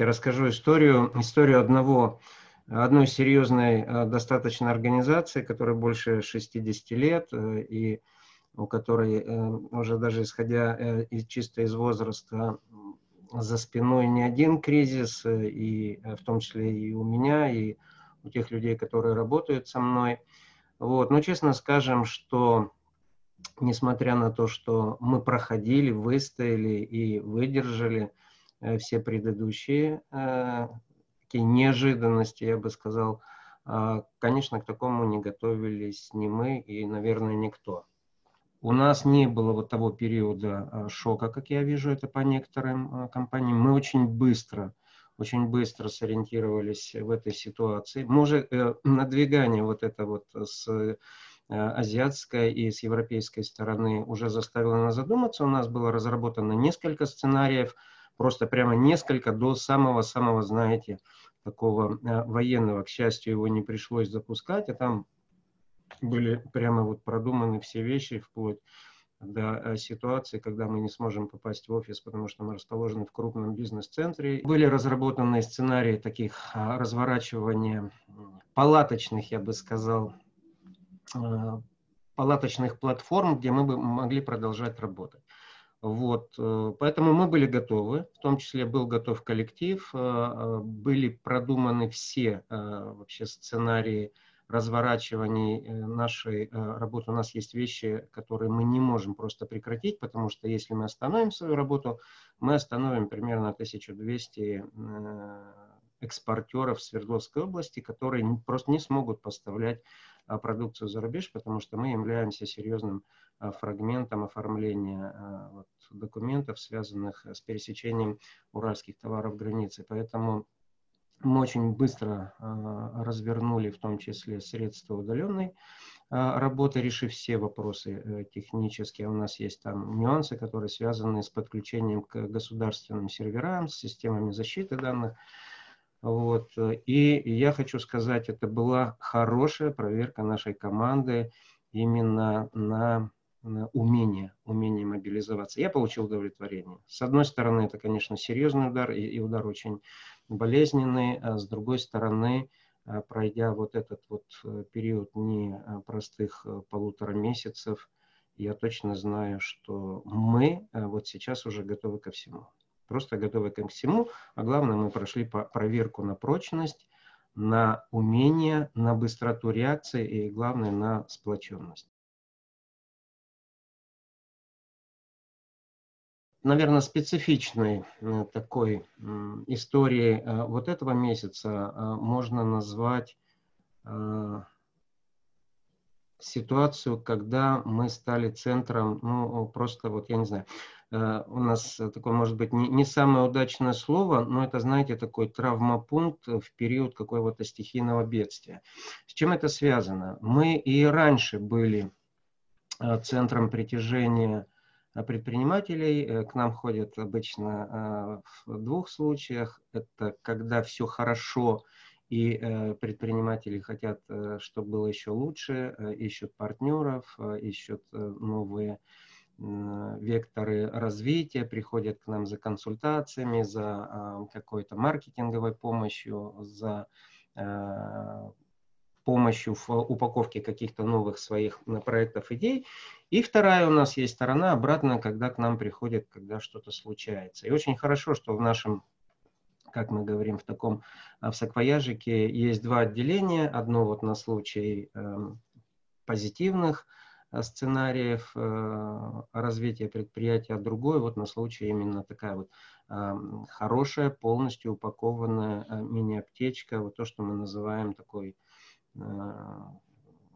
Я расскажу историю, историю одного, одной серьезной достаточно организации, которая больше 60 лет, и у которой уже даже исходя из, чисто из возраста за спиной не один кризис, и в том числе и у меня, и у тех людей, которые работают со мной. Вот. Но честно скажем, что несмотря на то, что мы проходили, выстояли и выдержали э, все предыдущие э, такие неожиданности, я бы сказал, э, конечно, к такому не готовились ни мы и, наверное, никто. У нас не было вот того периода э, шока, как я вижу это по некоторым э, компаниям. Мы очень быстро очень быстро сориентировались в этой ситуации. Может, э, надвигание вот это вот с э, азиатской и с европейской стороны уже заставило нас задуматься. У нас было разработано несколько сценариев, просто прямо несколько до самого-самого, знаете, такого э, военного. К счастью, его не пришлось запускать, а там были прямо вот продуманы все вещи, вплоть до э, ситуации, когда мы не сможем попасть в офис, потому что мы расположены в крупном бизнес-центре. Были разработаны сценарии таких а, разворачивания палаточных, я бы сказал, э, палаточных платформ, где мы бы могли продолжать работать. Вот, э, поэтому мы были готовы, в том числе был готов коллектив, были продуманы все вообще сценарии разворачивании э, нашей э, работы. У нас есть вещи, которые мы не можем просто прекратить, потому что если мы остановим свою работу, мы остановим примерно 1200 э, экспортеров Свердловской области, которые просто не смогут поставлять продукцию за рубеж, потому что мы являемся серьезным а, фрагментом оформления а, вот, документов, связанных с пересечением уральских товаров границы. Поэтому мы очень быстро а, развернули в том числе средства удаленной а, работы, решив все вопросы э, технические. У нас есть там нюансы, которые связаны с подключением к государственным серверам, с системами защиты данных. Вот. И я хочу сказать, это была хорошая проверка нашей команды именно на умение, умение мобилизоваться. Я получил удовлетворение. С одной стороны, это, конечно, серьезный удар, и, и удар очень болезненный. А с другой стороны, а, пройдя вот этот вот э, период непростых э, полутора месяцев, я точно знаю, что мы э, вот сейчас уже готовы ко всему. Просто готовы ко всему. А главное, мы прошли проверку на прочность, на умение, на быстроту реакции и, главное, на сплоченность. наверное, специфичной э, такой истории э, вот этого месяца э, можно назвать ситуацию, когда мы стали центром, ну, просто вот, я не знаю, у нас такое, может быть, не, не самое удачное слово, но это, знаете, такой травмопункт в период какого-то стихийного бедствия. С чем это связано? Мы и раньше были центром притяжения Э, предпринимателей. Э, к нам ходят обычно э, в двух случаях. Это когда все хорошо и предприниматели хотят, чтобы было еще лучше, ищут партнеров, ищут новые векторы развития, приходят к нам за консультациями, за какой-то маркетинговой помощью, за помощью в упаковке каких-то новых своих проектов, идей. И вторая у нас есть сторона обратная, когда к нам приходит, когда что-то случается. И очень хорошо, что в нашем как мы говорим в таком а, в саквояжике, есть два отделения. Одно вот на случай э, позитивных э, сценариев э, развития предприятия, а другое вот на случай именно такая вот э, хорошая, полностью упакованная э, мини-аптечка, вот то, что мы называем такой э,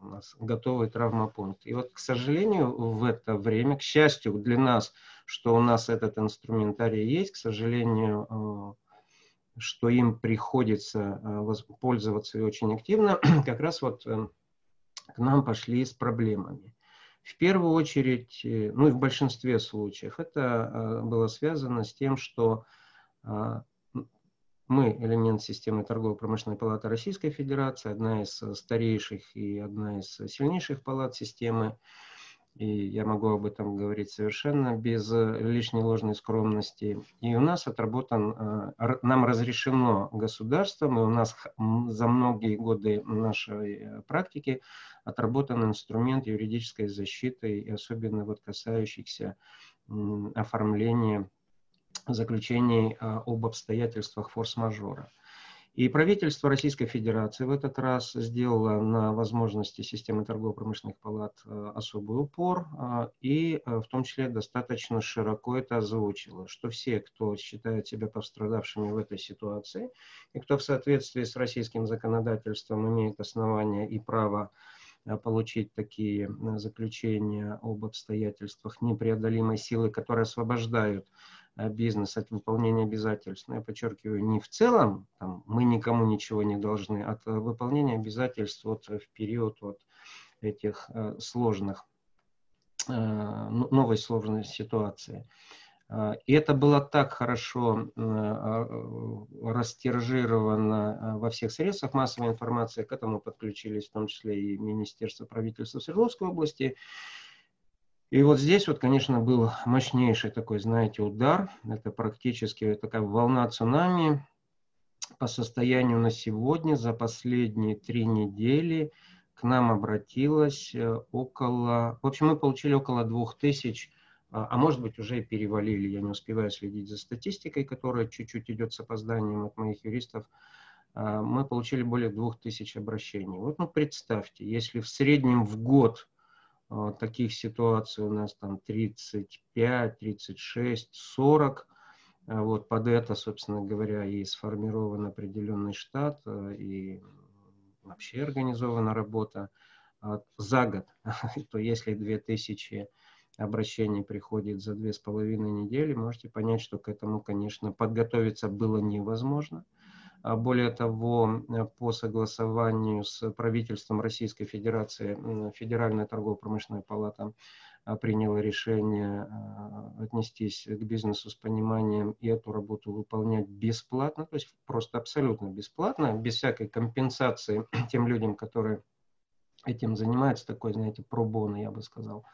у нас готовый травмопункт. И вот, к сожалению, в это время, к счастью для нас, что у нас этот инструментарий есть, к сожалению, э, что им приходится э, пользоваться и очень активно, как раз вот э, к нам пошли с проблемами. В первую очередь, ну и в большинстве случаев, это было связано с тем, что мы элемент системы торгово-промышленной палаты Российской Федерации, одна из старейших и одна из сильнейших палат системы. И я могу об этом говорить совершенно без э, лишней ложной скромности. И у нас отработан, э, нам разрешено государством, и у нас за многие годы нашей э, практики отработан инструмент юридической защиты, и особенно вот касающихся оформления заключений об обстоятельствах форс-мажора. И правительство Российской Федерации в этот раз сделало на возможности системы торгово-промышленных палат э, особый упор э, и э, в том числе достаточно широко это озвучило, что все, кто считает себя пострадавшими в этой ситуации и кто в соответствии с российским законодательством имеет основания и право получить такие заключения об обстоятельствах непреодолимой силы, которые освобождают бизнес от выполнения обязательств. Но я подчеркиваю, не в целом, там, мы никому ничего не должны, от выполнения обязательств вот в период вот этих э, сложных, э, новой сложной ситуации. И это было так хорошо растиражировано во всех средствах массовой информации, к этому подключились в том числе и Министерство правительства Свердловской области, и вот здесь вот, конечно, был мощнейший такой, знаете, удар. Это практически такая волна цунами по состоянию на сегодня за последние три недели к нам обратилось э, около, в общем, мы получили около двух тысяч, а, а может быть уже перевалили, я не успеваю следить за статистикой, которая чуть-чуть идет с опозданием от моих юристов, а, мы получили более двух тысяч обращений. Вот, ну, представьте, если в среднем в год таких ситуаций у нас там 35, 36, 40. Вот под это, собственно говоря, и сформирован определенный штат, а, и вообще организована работа а, за год. То если 2000 обращений приходит за две с половиной недели, можете понять, что к этому, конечно, подготовиться было невозможно. А более того, э, по согласованию с правительством Российской Федерации Федеральная торгово-промышленная палата а, приняла решение а, отнестись к бизнесу с пониманием и эту работу выполнять бесплатно, то есть просто абсолютно бесплатно, без всякой компенсации тем людям, которые этим занимаются, такой, знаете, пробоно, я бы сказал,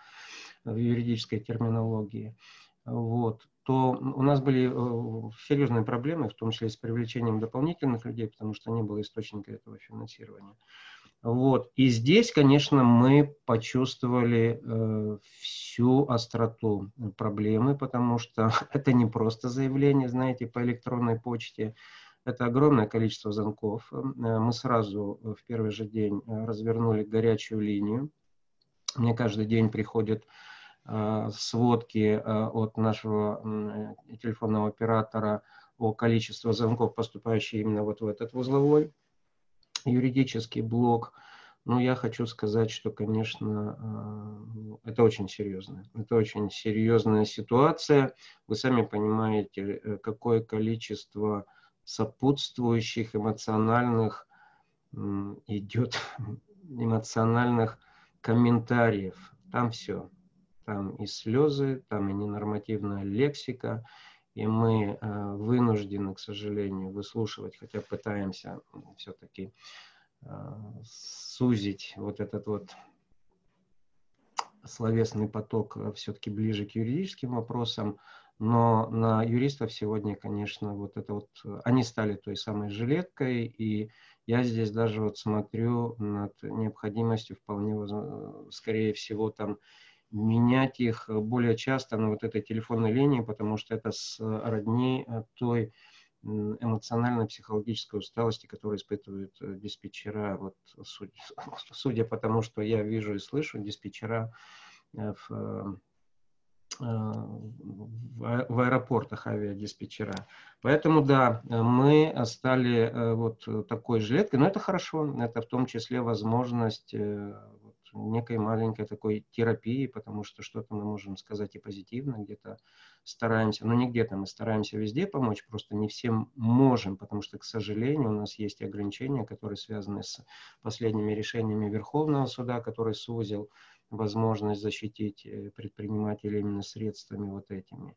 в юридической терминологии. Вот то у нас были э, серьезные проблемы, в том числе с привлечением дополнительных людей, потому что не было источника этого финансирования. Вот. И здесь, конечно, мы почувствовали э, всю остроту проблемы, потому что это не просто заявление, знаете, по электронной почте, это огромное количество звонков. Э, мы сразу в первый же день э, развернули горячую линию. Мне каждый день приходит Э, сводки э, от нашего телефонного оператора о количестве звонков, поступающих именно вот в этот узловой юридический блок. Но я хочу сказать, что, конечно, э, это очень серьезно. Это очень серьезная ситуация. Вы сами понимаете, какое количество сопутствующих эмоциональных идет эмоциональных комментариев. Там все. Там и слезы, там и ненормативная лексика, и мы э, вынуждены, к сожалению, выслушивать, хотя пытаемся все-таки э, сузить вот этот вот словесный поток э, все-таки ближе к юридическим вопросам, но на юристов сегодня, конечно, вот это вот, они стали той самой жилеткой, и я здесь даже вот смотрю над необходимостью вполне, скорее всего, там менять их более часто на вот этой телефонной линии, потому что это с родни э, той эмоционально-психологической усталости, которую испытывают э, диспетчера. Вот, судя, судя по тому, что я вижу и слышу, диспетчера э, в, в аэропортах авиадиспетчера. Поэтому, да, мы стали вот такой жилеткой, но это хорошо, это в том числе возможность некой маленькой такой терапии, потому что что-то мы можем сказать и позитивно, где-то стараемся, но не где-то, мы стараемся везде помочь, просто не всем можем, потому что, к сожалению, у нас есть ограничения, которые связаны с последними решениями Верховного суда, который сузил возможность защитить э, предпринимателей именно средствами вот этими.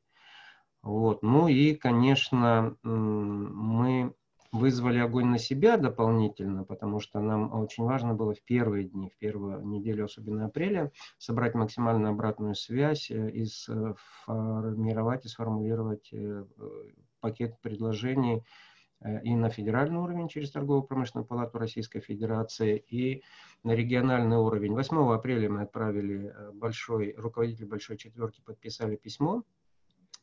Вот. Ну и, конечно, мы вызвали огонь на себя дополнительно, потому что нам очень важно было в первые дни, в первую неделю, особенно апреля, собрать максимально обратную связь э, и сформировать и сформулировать э, пакет предложений и на федеральный уровень через Торгово-промышленную палату Российской Федерации, и на региональный уровень. 8 апреля мы отправили большой, руководитель Большой Четверки подписали письмо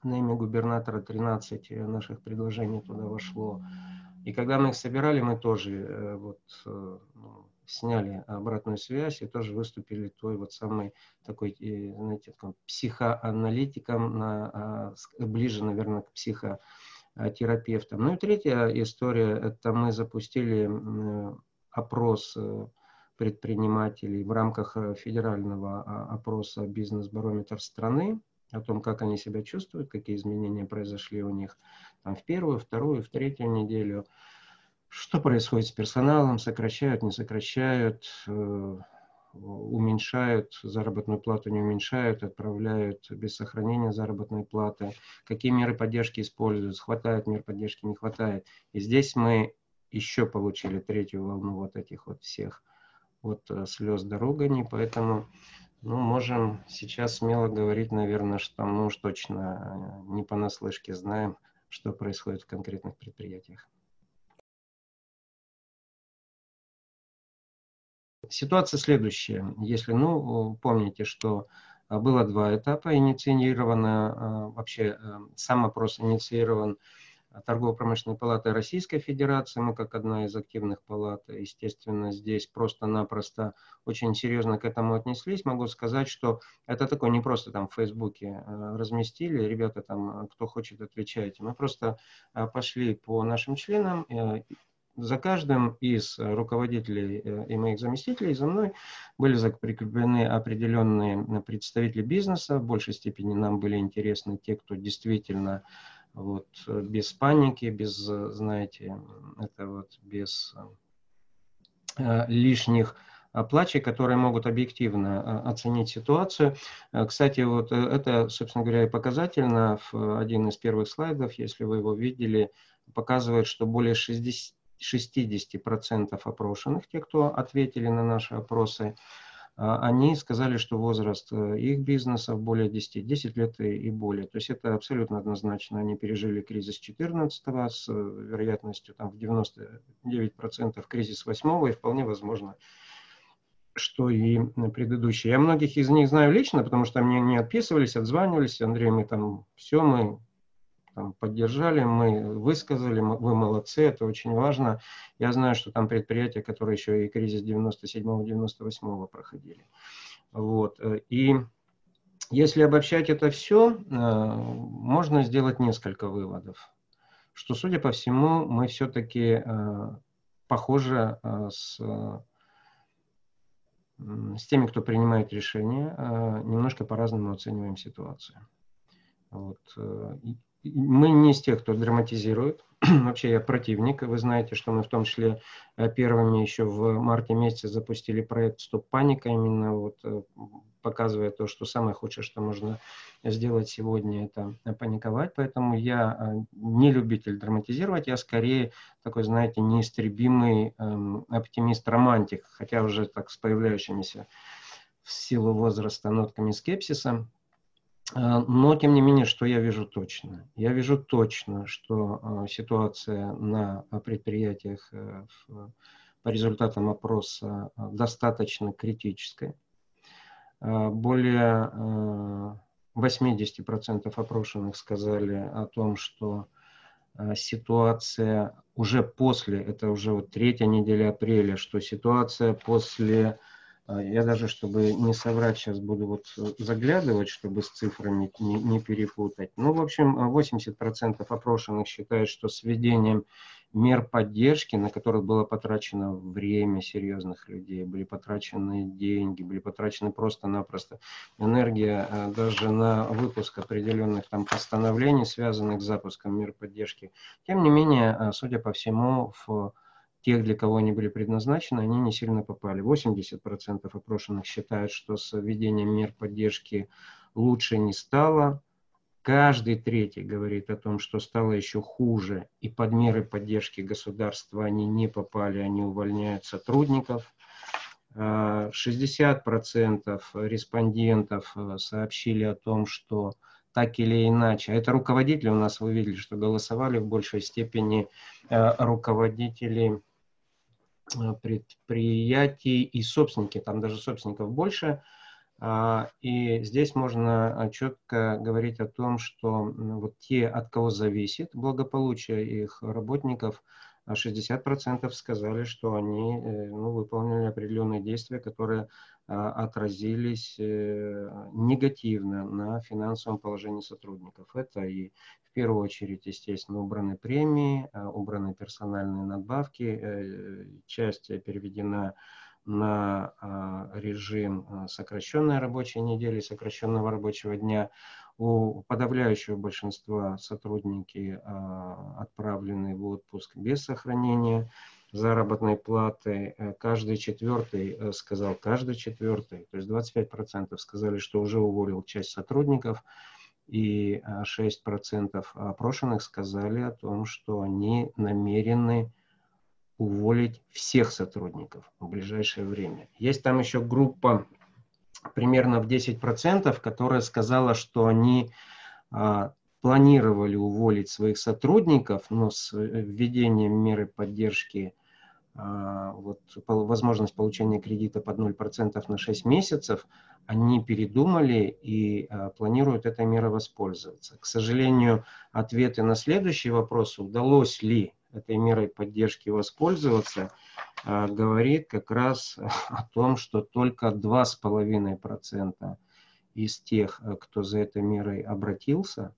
на имя губернатора, 13 наших предложений туда вошло. И когда мы их собирали, мы тоже э, вот, э, ну, сняли обратную связь и тоже выступили той вот самой такой, э, знаете, такой психоаналитиком, на, а, ближе, наверное, к психотерапевтам. Ну и третья история, это мы запустили опрос предпринимателей в рамках федерального а, опроса «Бизнес-барометр страны», о том, как они себя чувствуют, какие изменения произошли у них там, в первую, вторую, в третью неделю, что происходит с персоналом, сокращают, не сокращают, э, уменьшают заработную плату, не уменьшают, отправляют без сохранения заработной платы, какие меры поддержки используют, хватает мер поддержки, не хватает. И здесь мы еще получили третью волну вот этих вот всех вот э, слез дорогани, поэтому ну, можем сейчас смело говорить, наверное, что мы уж точно э, не понаслышке знаем, что происходит в конкретных предприятиях. Ситуация следующая. Если, ну, помните, что э, было два этапа, инициировано, вообще сам опрос инициирован Торгово-промышленной палаты Российской Федерации. Мы как одна из активных палат, естественно, здесь просто-напросто очень серьезно к этому отнеслись. Могу сказать, что это такое не просто там в Фейсбуке э, разместили, ребята там, кто хочет, отвечайте. Мы просто э, пошли по нашим членам, э, за каждым из руководителей и моих заместителей за мной были прикреплены определенные представители бизнеса. В большей степени нам были интересны те, кто действительно вот, э, без паники, без, э, знаете, это вот без э, лишних плачей, которые могут объективно оценить ситуацию. Кстати, вот это, собственно говоря, и показательно. Один из первых слайдов, если вы его видели, показывает, что более 60, 60% опрошенных, те, кто ответили на наши опросы, они сказали, что возраст э, их бизнесов более 10, 10 лет и более. То есть это абсолютно однозначно. Они пережили кризис 14 с э, вероятностью там, в 99% кризис 8 и вполне возможно, что и предыдущие. Я многих из них знаю лично, потому что мне не отписывались, отзванивались. Андрей, мы там все, мы там, поддержали, мы высказали, вы молодцы, это очень важно. Я знаю, что там предприятия, которые еще и кризис 97-98 проходили. Вот. И если обобщать это все, э, можно сделать несколько выводов. Что, судя по всему, мы все-таки э, похожи э, с, с теми, кто принимает решения, немножко по-разному оцениваем ситуацию. Вот мы не из тех, кто драматизирует. Вообще я противник. Вы знаете, что мы в том числе э, первыми еще в марте месяце запустили проект «Стоп паника», именно вот э, показывая то, что самое худшее, что можно сделать сегодня, это паниковать. Поэтому я э, не любитель драматизировать, я скорее такой, знаете, неистребимый эм, оптимист-романтик, хотя уже так с появляющимися в силу возраста нотками скепсиса. А, но, тем не менее, что я вижу точно? Я вижу точно, что а, ситуация на предприятиях э, по результатам опроса достаточно критическая. Более 80% опрошенных сказали о том, что ситуация уже после, это уже вот третья неделя апреля, что ситуация после я даже, чтобы не соврать, сейчас буду вот э, заглядывать, чтобы с цифрами не, не перепутать. Ну, в общем, 80% опрошенных считают, что с введением мер поддержки, на которых было потрачено время серьезных людей, были потрачены деньги, были потрачены просто-напросто энергия э, даже на выпуск определенных там постановлений, связанных с запуском мер поддержки. Тем не менее, э, судя по всему, в тех, для кого они были предназначены, они не сильно попали. 80% опрошенных считают, что с введением мер поддержки лучше не стало. Каждый третий говорит о том, что стало еще хуже, и под меры поддержки государства они не попали, они увольняют сотрудников. 60% респондентов сообщили о том, что так или иначе. А это руководители у нас, вы видели, что голосовали в большей степени э, руководители э, предприятий и собственники, там даже собственников больше. А, и здесь можно четко говорить о том, что вот те, от кого зависит благополучие их работников, 60% сказали, что они э, ну, выполнили определенные действия, которые отразились э, негативно на финансовом положении сотрудников. Это и в первую очередь, естественно, убраны премии, а, убраны персональные надбавки, э, часть переведена на а, режим сокращенной рабочей недели, сокращенного рабочего дня. У подавляющего большинства сотрудники отправлены в отпуск без сохранения заработной платы. Э, каждый четвертый э, сказал, каждый четвертый, то есть 25% сказали, что уже уволил часть сотрудников, и 6% э, опрошенных сказали о том, что они намерены уволить всех сотрудников в ближайшее время. Есть там еще группа примерно в 10%, которая сказала, что они а, планировали уволить своих сотрудников, но с введением меры поддержки вот, возможность получения кредита под 0% на 6 месяцев, они передумали и а, планируют этой мерой воспользоваться. К сожалению, ответы на следующий вопрос, удалось ли этой мерой поддержки воспользоваться, а, говорит как раз о том, что только 2,5% из тех, кто за этой мерой обратился,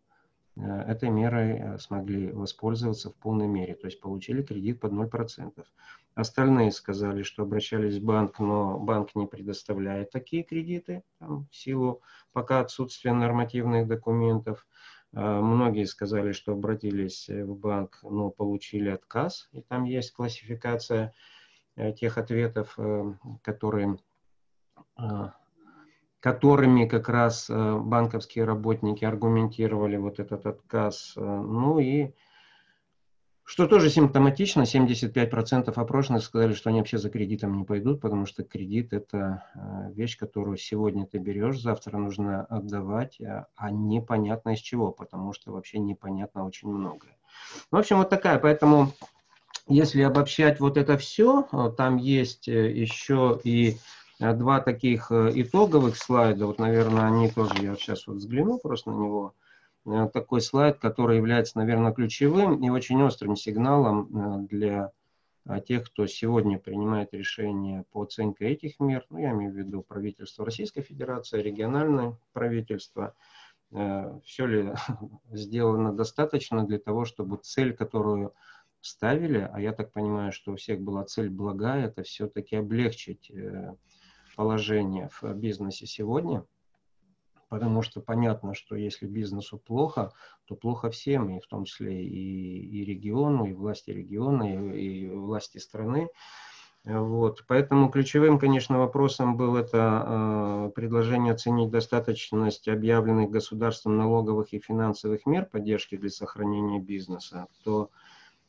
этой мерой э, смогли воспользоваться в полной мере, то есть получили кредит под 0%. Остальные сказали, что обращались в банк, но банк не предоставляет такие кредиты там, в силу пока отсутствия нормативных документов. Э, многие сказали, что обратились в банк, но получили отказ, и там есть классификация тех ответов, которые которыми как раз э, банковские работники аргументировали вот этот отказ. Э, ну и что тоже симптоматично, 75% опрошенных сказали, что они вообще за кредитом не пойдут, потому что кредит – это э, вещь, которую сегодня ты берешь, завтра нужно отдавать, а, непонятно из чего, потому что вообще непонятно очень многое. В общем, вот такая, поэтому если обобщать вот это все, там есть еще и два таких э, итоговых слайда. Вот, наверное, они тоже, я сейчас вот взгляну просто на него. Э, такой слайд, который является, наверное, ключевым и очень острым сигналом для тех, кто сегодня принимает решения по оценке этих мер. Ну, я имею в виду правительство Российской Федерации, региональное правительство. Все ли сделано достаточно для того, чтобы цель, которую ставили, а я так понимаю, что у всех была цель благая, это все-таки облегчить положение в бизнесе сегодня, потому что понятно, что если бизнесу плохо, то плохо всем, и в том числе и, и региону, и власти региона, и, и власти страны. Вот. Поэтому ключевым, конечно, вопросом был это э, предложение оценить достаточность объявленных государством налоговых и финансовых мер поддержки для сохранения бизнеса. То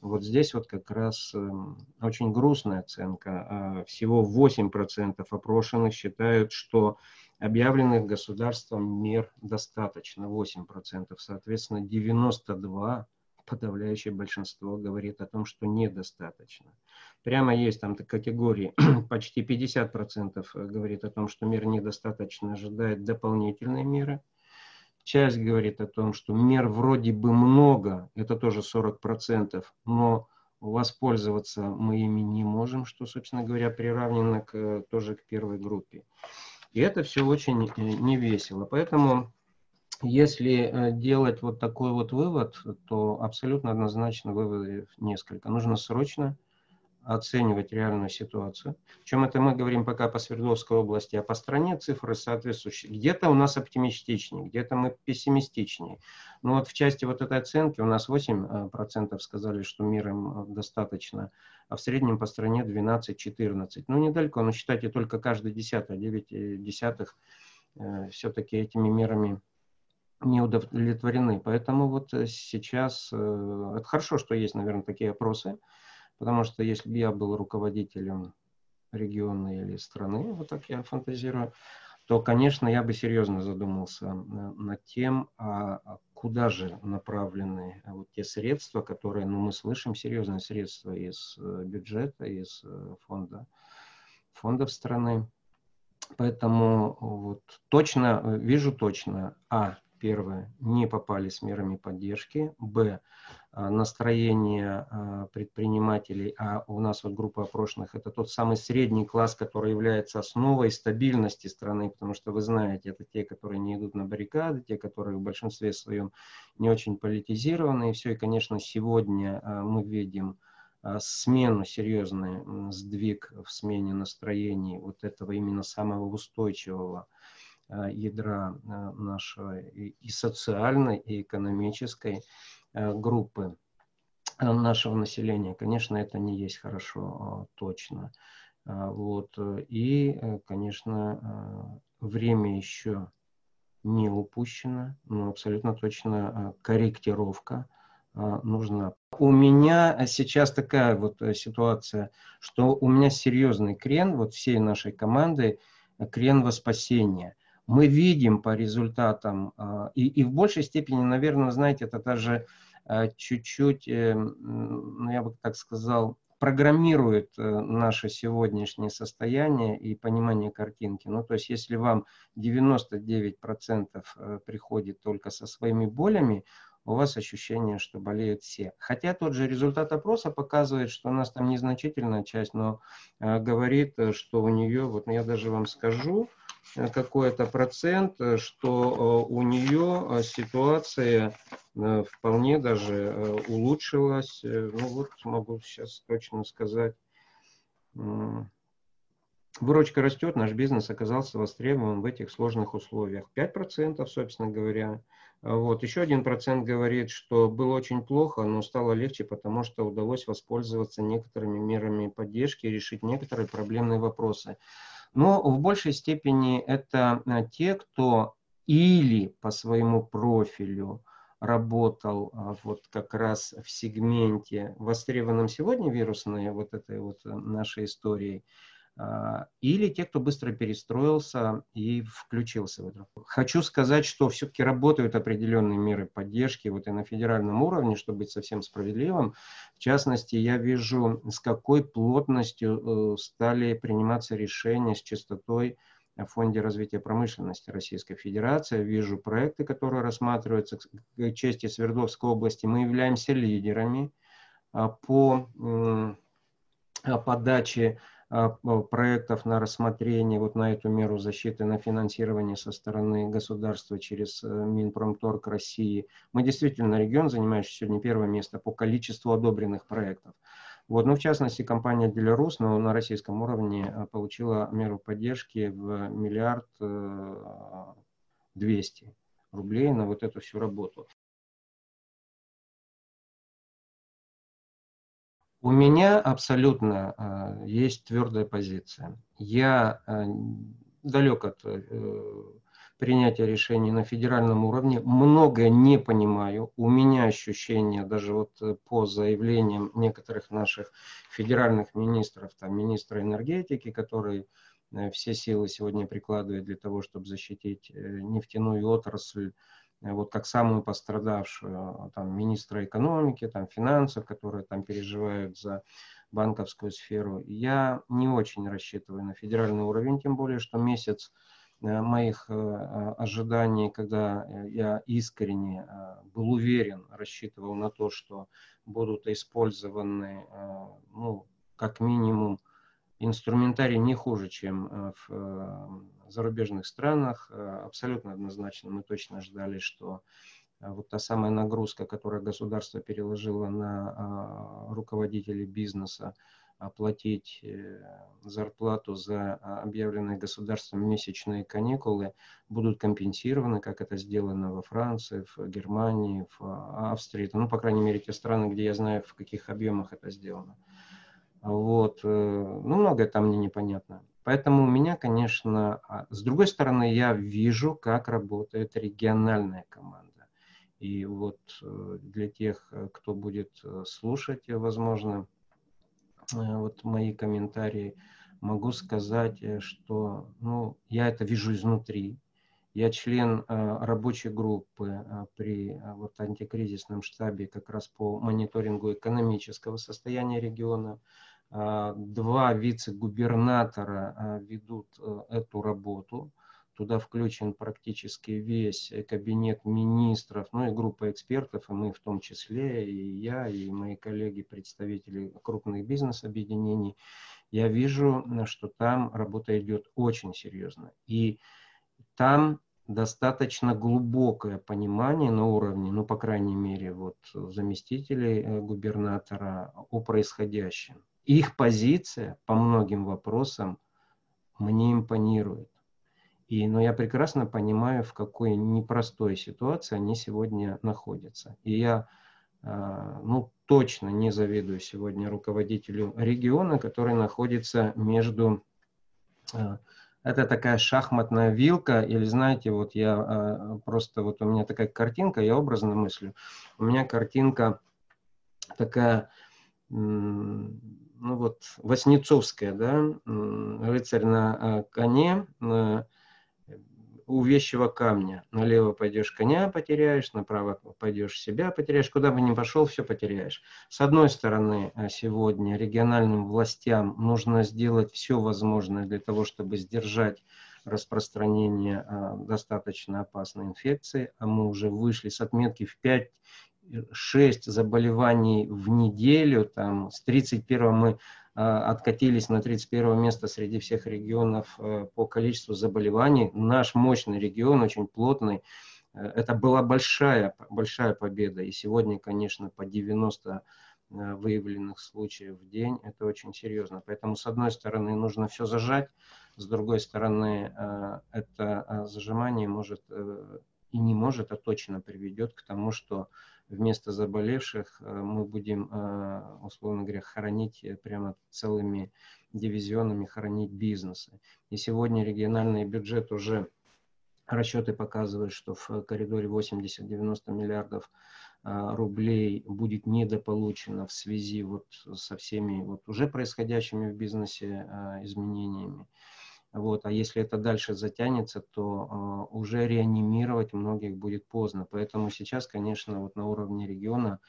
вот здесь вот как раз эм, очень грустная оценка. А, всего 8% опрошенных считают, что объявленных государством мер достаточно. 8%. Соответственно, 92% подавляющее большинство говорит о том, что недостаточно. Прямо есть там категории, почти 50% говорит о том, что мер недостаточно, ожидает дополнительные меры – Часть говорит о том, что мер вроде бы много, это тоже 40%, но воспользоваться мы ими не можем, что, собственно говоря, приравнено к, тоже к первой группе. И это все очень э, невесело. Поэтому, если э, делать вот такой вот вывод, то абсолютно однозначно выводов несколько. Нужно срочно оценивать реальную ситуацию. Чем это мы говорим пока по Свердловской области, а по стране цифры соответствующие. Где-то у нас оптимистичнее, где-то мы пессимистичнее. Но вот в части вот этой оценки у нас 8% э, сказали, что мир им э, достаточно, а в среднем по стране 12-14. Ну, недалеко, но считайте только каждый десятый, 9 десятых э, все-таки этими мерами не удовлетворены. Поэтому вот сейчас это хорошо, что есть, наверное, такие опросы, потому что если бы я был руководителем региона или страны, вот так я фантазирую, то, конечно, я бы серьезно задумался над тем, а, а куда же направлены вот те средства, которые, ну, мы слышим, серьезные средства из э, бюджета, из э, фонда, фондов страны. Поэтому вот точно, э, вижу точно, а, первое, не попали с мерами поддержки, б, настроение а, предпринимателей, а у нас вот группа опрошенных, это тот самый средний класс, который является основой стабильности страны, потому что вы знаете, это те, которые не идут на баррикады, те, которые в большинстве своем не очень политизированы, и все, и, конечно, сегодня а, мы видим смену, серьезный сдвиг в смене настроений вот этого именно самого устойчивого ядра нашего и социальной, и экономической группы нашего населения. Конечно, это не есть хорошо точно. Вот. И, конечно, время еще не упущено, но абсолютно точно корректировка нужна. У меня сейчас такая вот ситуация, что у меня серьезный крен вот всей нашей команды, крен во спасение – мы видим по результатам, а, и, и в большей степени, наверное, знаете, это даже а, чуть-чуть, э, ну, я бы так сказал, программирует э, наше сегодняшнее состояние и понимание картинки. Ну, то есть, если вам 99% э, приходит только со своими болями, у вас ощущение, что болеют все. Хотя тот же результат опроса показывает, что у нас там незначительная часть, но говорит, что у нее, вот я даже вам скажу, какой-то процент, э, что э, у нее ситуация вполне даже улучшилась. Ну вот могу сейчас точно сказать. Выручка растет, наш бизнес оказался востребован в этих сложных условиях. 5%, собственно говоря. Вот. Еще один процент говорит, что было очень плохо, но стало легче, потому что удалось воспользоваться некоторыми мерами поддержки и решить некоторые проблемные вопросы. Но в большей степени это э, те, кто или по своему профилю работал а, вот как раз в сегменте востребованном сегодня вирусной вот этой вот э, нашей историей, а, или те, кто быстро перестроился и включился в это. Хочу сказать, что все-таки работают определенные меры поддержки вот и на федеральном уровне, чтобы быть совсем справедливым. В частности, я вижу, с какой плотностью э, стали приниматься решения с частотой о Фонде развития промышленности Российской Федерации. Вижу проекты, которые рассматриваются к чести Свердловской области. Мы являемся лидерами а, по подаче а, проектов на рассмотрение вот на эту меру защиты, на финансирование со стороны государства через э, Минпромторг России. Мы действительно регион, занимающий сегодня первое место по количеству одобренных проектов. Вот, ну, в частности, компания Делярус но на российском уровне э, получила меру поддержки в миллиард э, двести рублей на вот эту всю работу. У меня абсолютно э, есть твердая позиция. Я э, далек от э, принятия решений на федеральном уровне, многое не понимаю. У меня ощущение, даже вот по заявлениям некоторых наших федеральных министров, там министра энергетики, который все силы сегодня прикладывает для того, чтобы защитить нефтяную отрасль, вот как самую пострадавшую там, министра экономики, там, финансов, которые там переживают за банковскую сферу. Я не очень рассчитываю на федеральный уровень, тем более, что месяц э, моих э, ожиданий, когда я искренне был уверен, рассчитывал на то, что будут использованы, ну, как минимум, инструментарий не хуже, чем в зарубежных странах э, абсолютно однозначно мы точно ждали, что э, вот та самая нагрузка, которую государство переложило на а, руководителей бизнеса, оплатить э, зарплату за а, объявленные государством месячные каникулы будут компенсированы, как это сделано во Франции, в Германии, в Австрии, ну, по крайней мере, те страны, где я знаю, в каких объемах это сделано. Вот. Ну, многое там мне непонятно. Поэтому у меня, конечно, а, с другой стороны, я вижу, как работает региональная команда. И вот э, для тех, э, кто будет э, слушать, возможно, вот мои комментарии, могу сказать, что ну, я это вижу изнутри. Я член рабочей группы при вот, антикризисном штабе как раз по мониторингу экономического состояния региона. А, два вице-губернатора а, ведут э, эту работу. Туда включен практически весь кабинет министров, ну и группа экспертов, и мы в том числе, и я, и мои коллеги, представители крупных бизнес-объединений. Я вижу, что там работа идет очень серьезно. И там достаточно глубокое понимание на уровне, ну, по крайней мере, вот заместителей э, губернатора о происходящем их позиция по многим вопросам мне импонирует. И, но я прекрасно понимаю, в какой непростой ситуации они сегодня находятся. И я а, ну, точно не завидую сегодня руководителю региона, который находится между... А, это такая шахматная вилка, или знаете, вот я а, просто, вот у меня такая картинка, я образно мыслю. У меня картинка такая ну вот, Васнецовская, да, рыцарь на а, коне, на, у вещего камня. Налево пойдешь коня потеряешь, направо пойдешь себя потеряешь. Куда бы ни пошел, все потеряешь. С одной стороны, а, сегодня региональным властям нужно сделать все возможное для того, чтобы сдержать распространение а, достаточно опасной инфекции. А мы уже вышли с отметки в 5 6 заболеваний в неделю. Там, с 31 мы а, откатились на 31 место среди всех регионов э, по количеству заболеваний. Наш мощный регион, очень плотный. Э, это была большая, большая победа. И сегодня, конечно, по 90 э, выявленных случаев в день, это очень серьезно. Поэтому, с одной стороны, нужно все зажать, с другой стороны, это зажимание может и не может, а точно приведет к тому, что вместо заболевших э, мы будем, э, условно говоря, хоронить э, прямо целыми дивизионами, хоронить бизнесы. И сегодня региональный бюджет уже, расчеты показывают, что в коридоре 80-90 миллиардов рублей будет недополучено в связи вот со всеми вот уже происходящими в бизнесе изменениями. Вот, а если это дальше затянется, то э, уже реанимировать многих будет поздно. Поэтому сейчас, конечно, вот на уровне региона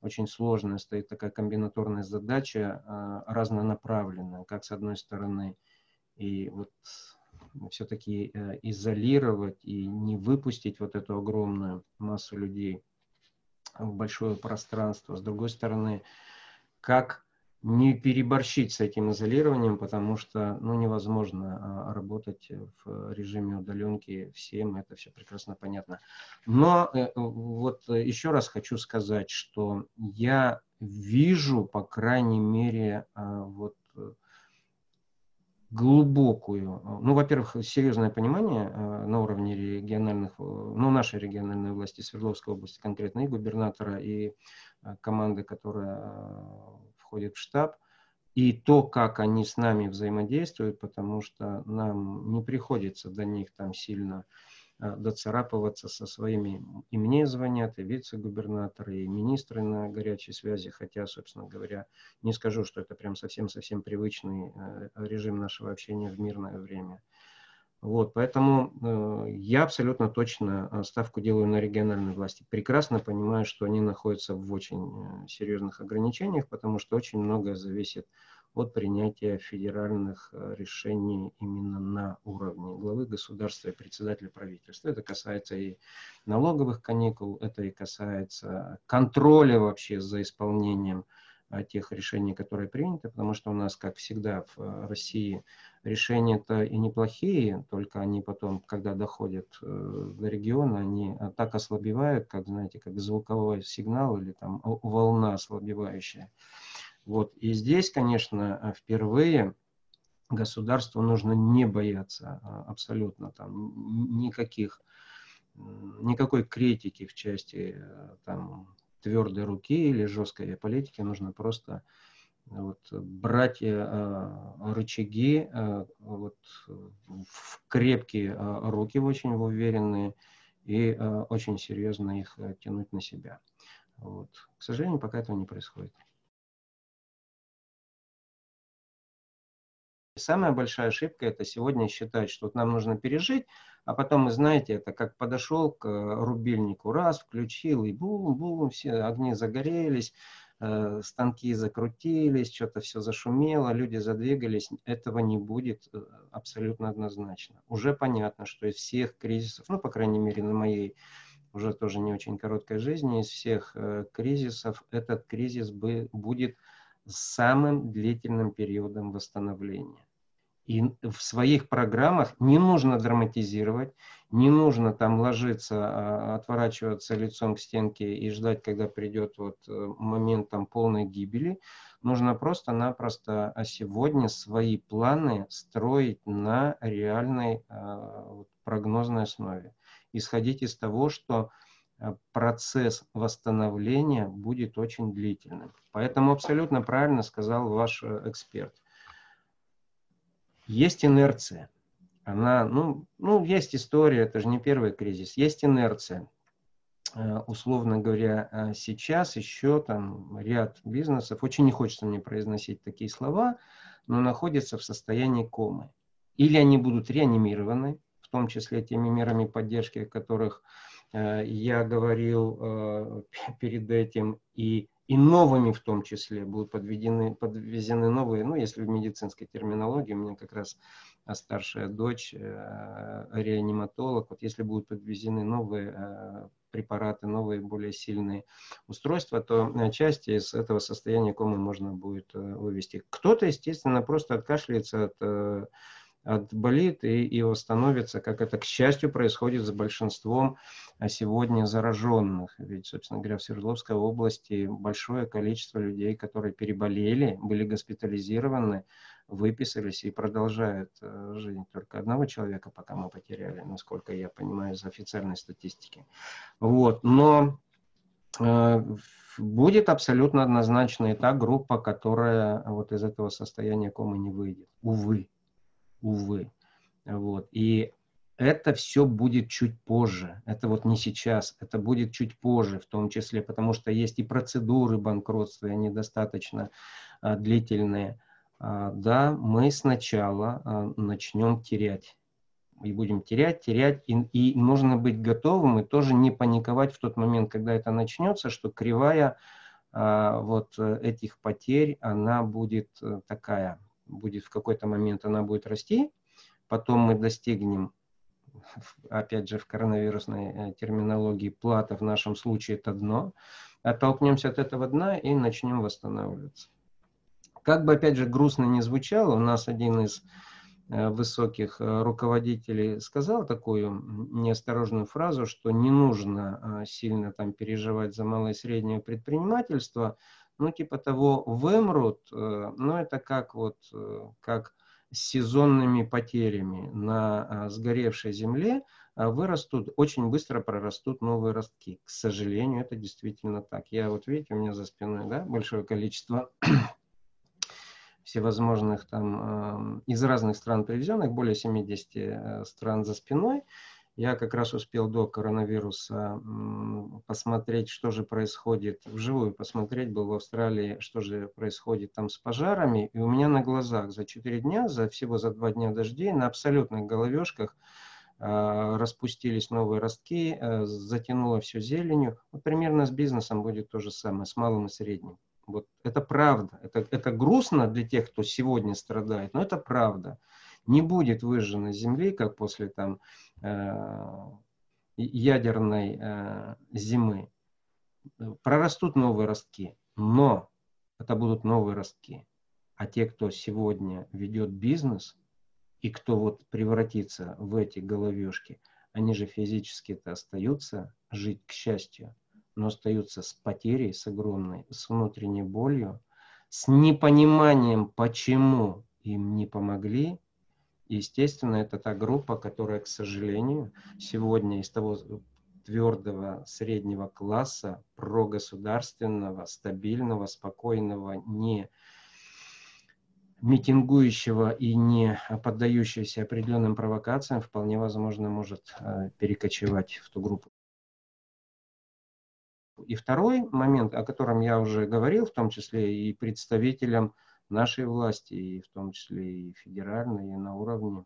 очень сложная стоит такая комбинаторная задача, э, разнонаправленная, как с одной стороны и вот все-таки э, изолировать и не выпустить вот эту огромную массу людей в большое пространство. С другой стороны, как не переборщить с этим изолированием, потому что ну, невозможно а, работать в режиме удаленки всем, это все прекрасно понятно. Но э, вот еще раз хочу сказать, что я вижу, по крайней мере, а, вот глубокую, ну, во-первых, серьезное понимание а, на уровне региональных, ну, нашей региональной власти, Свердловской области конкретно, и губернатора, и команды, которая входит в штаб, и то, как они с нами взаимодействуют, потому что нам не приходится до них там сильно э, доцарапываться со своими. И мне звонят, и вице-губернаторы, и министры на горячей связи, хотя, собственно говоря, не скажу, что это прям совсем-совсем привычный э, режим нашего общения в мирное время. Вот, поэтому э, я абсолютно точно э, ставку делаю на региональные власти. Прекрасно понимаю, что они находятся в очень э, серьезных ограничениях, потому что очень многое зависит от принятия федеральных э, решений именно на уровне главы государства и председателя правительства. Это касается и налоговых каникул, это и касается контроля вообще за исполнением тех решений, которые приняты, потому что у нас, как всегда в э, России, решения-то и неплохие, только они потом, когда доходят э, до региона, они э, так ослабевают, как, знаете, как звуковой сигнал или там волна ослабевающая. Вот. И здесь, конечно, впервые государству нужно не бояться абсолютно там никаких никакой критики в части там, твердой руки или жесткой политики, нужно просто вот, брать рычаги вот, в крепкие руки, очень уверенные, и очень серьезно их тянуть на себя. Вот. К сожалению, пока этого не происходит. Самая большая ошибка – это сегодня считать, что вот нам нужно пережить, а потом, знаете, это как подошел к рубильнику, раз, включил, и бум-бум, все огни загорелись, э, станки закрутились, что-то все зашумело, люди задвигались. Этого не будет э, абсолютно однозначно. Уже понятно, что из всех кризисов, ну, по крайней мере, на моей уже тоже не очень короткой жизни, из всех э, кризисов этот кризис бы, будет самым длительным периодом восстановления. И в своих программах не нужно драматизировать, не нужно там ложиться, а, отворачиваться лицом к стенке и ждать, когда придет вот э, момент там полной гибели. Нужно просто-напросто а сегодня свои планы строить на реальной а, прогнозной основе исходить из того, что процесс восстановления будет очень длительным. Поэтому абсолютно правильно сказал ваш э, эксперт. Есть инерция. Она, ну, ну, есть история, это же не первый кризис. Есть инерция. Э, условно говоря, сейчас еще там ряд бизнесов, очень не хочется мне произносить такие слова, но находятся в состоянии комы. Или они будут реанимированы, том числе теми мерами поддержки, о которых э, я говорил э, перед этим, и, и новыми в том числе будут подведены, подвезены новые, ну, если в медицинской терминологии, у меня как раз старшая дочь, э, реаниматолог, вот если будут подвезены новые препараты, новые, более сильные устройства, то часть из этого состояния комы можно будет вывести. Кто-то, естественно, просто откашляется от отболит и, и восстановится, как это, к счастью, происходит с большинством а, сегодня зараженных. Ведь, собственно говоря, в Свердловской области большое количество людей, которые переболели, были госпитализированы, выписались и продолжают э, жизнь. Только одного человека пока мы потеряли, насколько я понимаю, из официальной статистики. Вот. Но э, будет абсолютно однозначно и та группа, которая вот из этого состояния комы не выйдет. Увы увы. Вот. И это все будет чуть позже. Это вот не сейчас, это будет чуть позже, в том числе, потому что есть и процедуры банкротства, и они достаточно а, длительные. А, да, мы сначала а, начнем терять. И будем терять, терять. И, и нужно быть готовым и тоже не паниковать в тот момент, когда это начнется, что кривая а, вот этих потерь, она будет э, такая, будет в какой-то момент она будет расти, потом мы достигнем, опять же в коронавирусной э, терминологии, плата в нашем случае это дно, оттолкнемся от этого дна и начнем восстанавливаться. Как бы опять же грустно не звучало, у нас один из э, высоких э, руководителей сказал такую неосторожную фразу, что не нужно сильно там переживать за малое и среднее предпринимательство, ну, типа того, вымрут, э, но это как вот, э, как сезонными потерями на а, сгоревшей земле а, вырастут, очень быстро прорастут новые ростки. К сожалению, это действительно так. Я вот, видите, у меня за спиной, да, большое количество всевозможных там из разных стран привезенных, более 70 э, стран за спиной. Я как раз успел до коронавируса посмотреть, что же происходит, вживую посмотреть, был в Австралии, что же происходит там с пожарами. И у меня на глазах за 4 дня, за всего за 2 дня дождей, на абсолютных головешках а, распустились новые ростки, а, затянуло все зеленью. Вот примерно с бизнесом будет то же самое, с малым и средним. Вот это правда. Это, это грустно для тех, кто сегодня страдает, но это правда не будет выжжено земли, как после там ядерной э, зимы. Прорастут новые ростки, но это будут новые ростки. А те, кто сегодня ведет бизнес и кто вот превратится в эти головешки, они же физически-то остаются жить к счастью, но остаются с потерей, с огромной, с внутренней болью, с непониманием, почему им не помогли, Естественно, это та группа, которая, к сожалению, сегодня из того твердого среднего класса, прогосударственного, стабильного, спокойного, не митингующего и не поддающегося определенным провокациям вполне возможно может перекочевать в ту группу. И второй момент, о котором я уже говорил, в том числе и представителям нашей власти, и в том числе и федеральной, и на уровне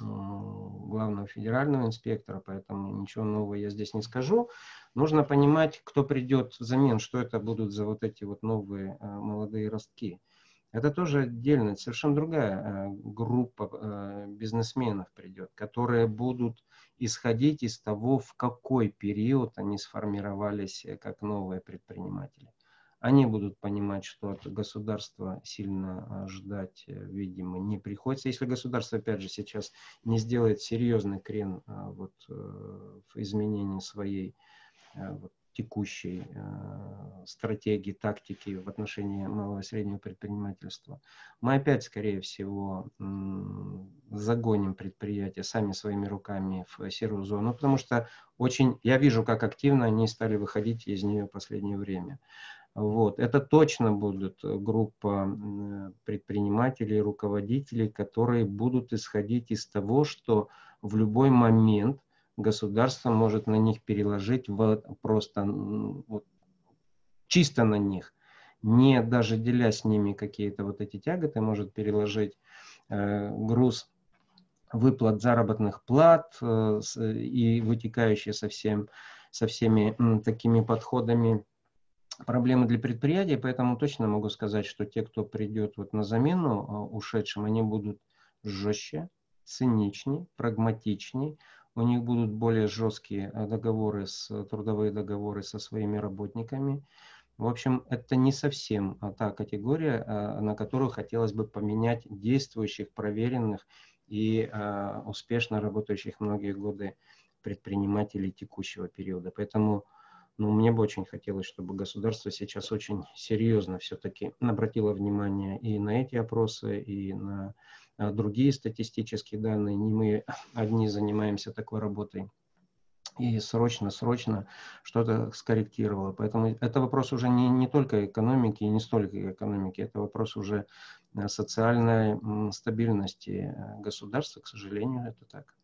главного федерального инспектора, поэтому ничего нового я здесь не скажу. Нужно понимать, кто придет взамен, что это будут за вот эти вот новые а, молодые ростки. Это тоже отдельная, совершенно другая а, группа бизнесменов придет, которые будут исходить из того, в какой период они сформировались э, как новые предприниматели. Они будут понимать, что от государства сильно ждать, э, видимо, не приходится. Если государство, опять же, сейчас не сделает серьезный крен вот, э, в изменении своей вот, текущей э, стратегии, тактики в отношении малого и среднего предпринимательства. Мы опять, скорее всего, загоним предприятия сами своими руками в серую зону, потому что очень, я вижу, как активно они стали выходить из нее в последнее время. Вот. Это точно будет группа предпринимателей, руководителей, которые будут исходить из того, что в любой момент государство может на них переложить в, просто вот, чисто на них, не даже деля с ними какие-то вот эти тяготы, может переложить э, груз выплат заработных плат э, с, и вытекающие со, всем, со всеми м, такими подходами проблемы для предприятий, поэтому точно могу сказать, что те, кто придет вот на замену э, ушедшим, они будут жестче, циничнее, прагматичнее, у них будут более жесткие э, договоры, с, трудовые договоры со своими работниками. В общем, это не совсем а, та категория, э, на которую хотелось бы поменять действующих, проверенных и э, успешно работающих многие годы предпринимателей текущего периода. Поэтому ну, мне бы очень хотелось, чтобы государство сейчас очень серьезно все-таки обратило внимание и на эти опросы, и на а, другие статистические данные. Не мы одни занимаемся такой работой. И срочно-срочно что-то скорректировало. Поэтому это вопрос уже не, не только экономики и не столько экономики, это вопрос уже э, социальной стабильности э, государства, к сожалению, это так.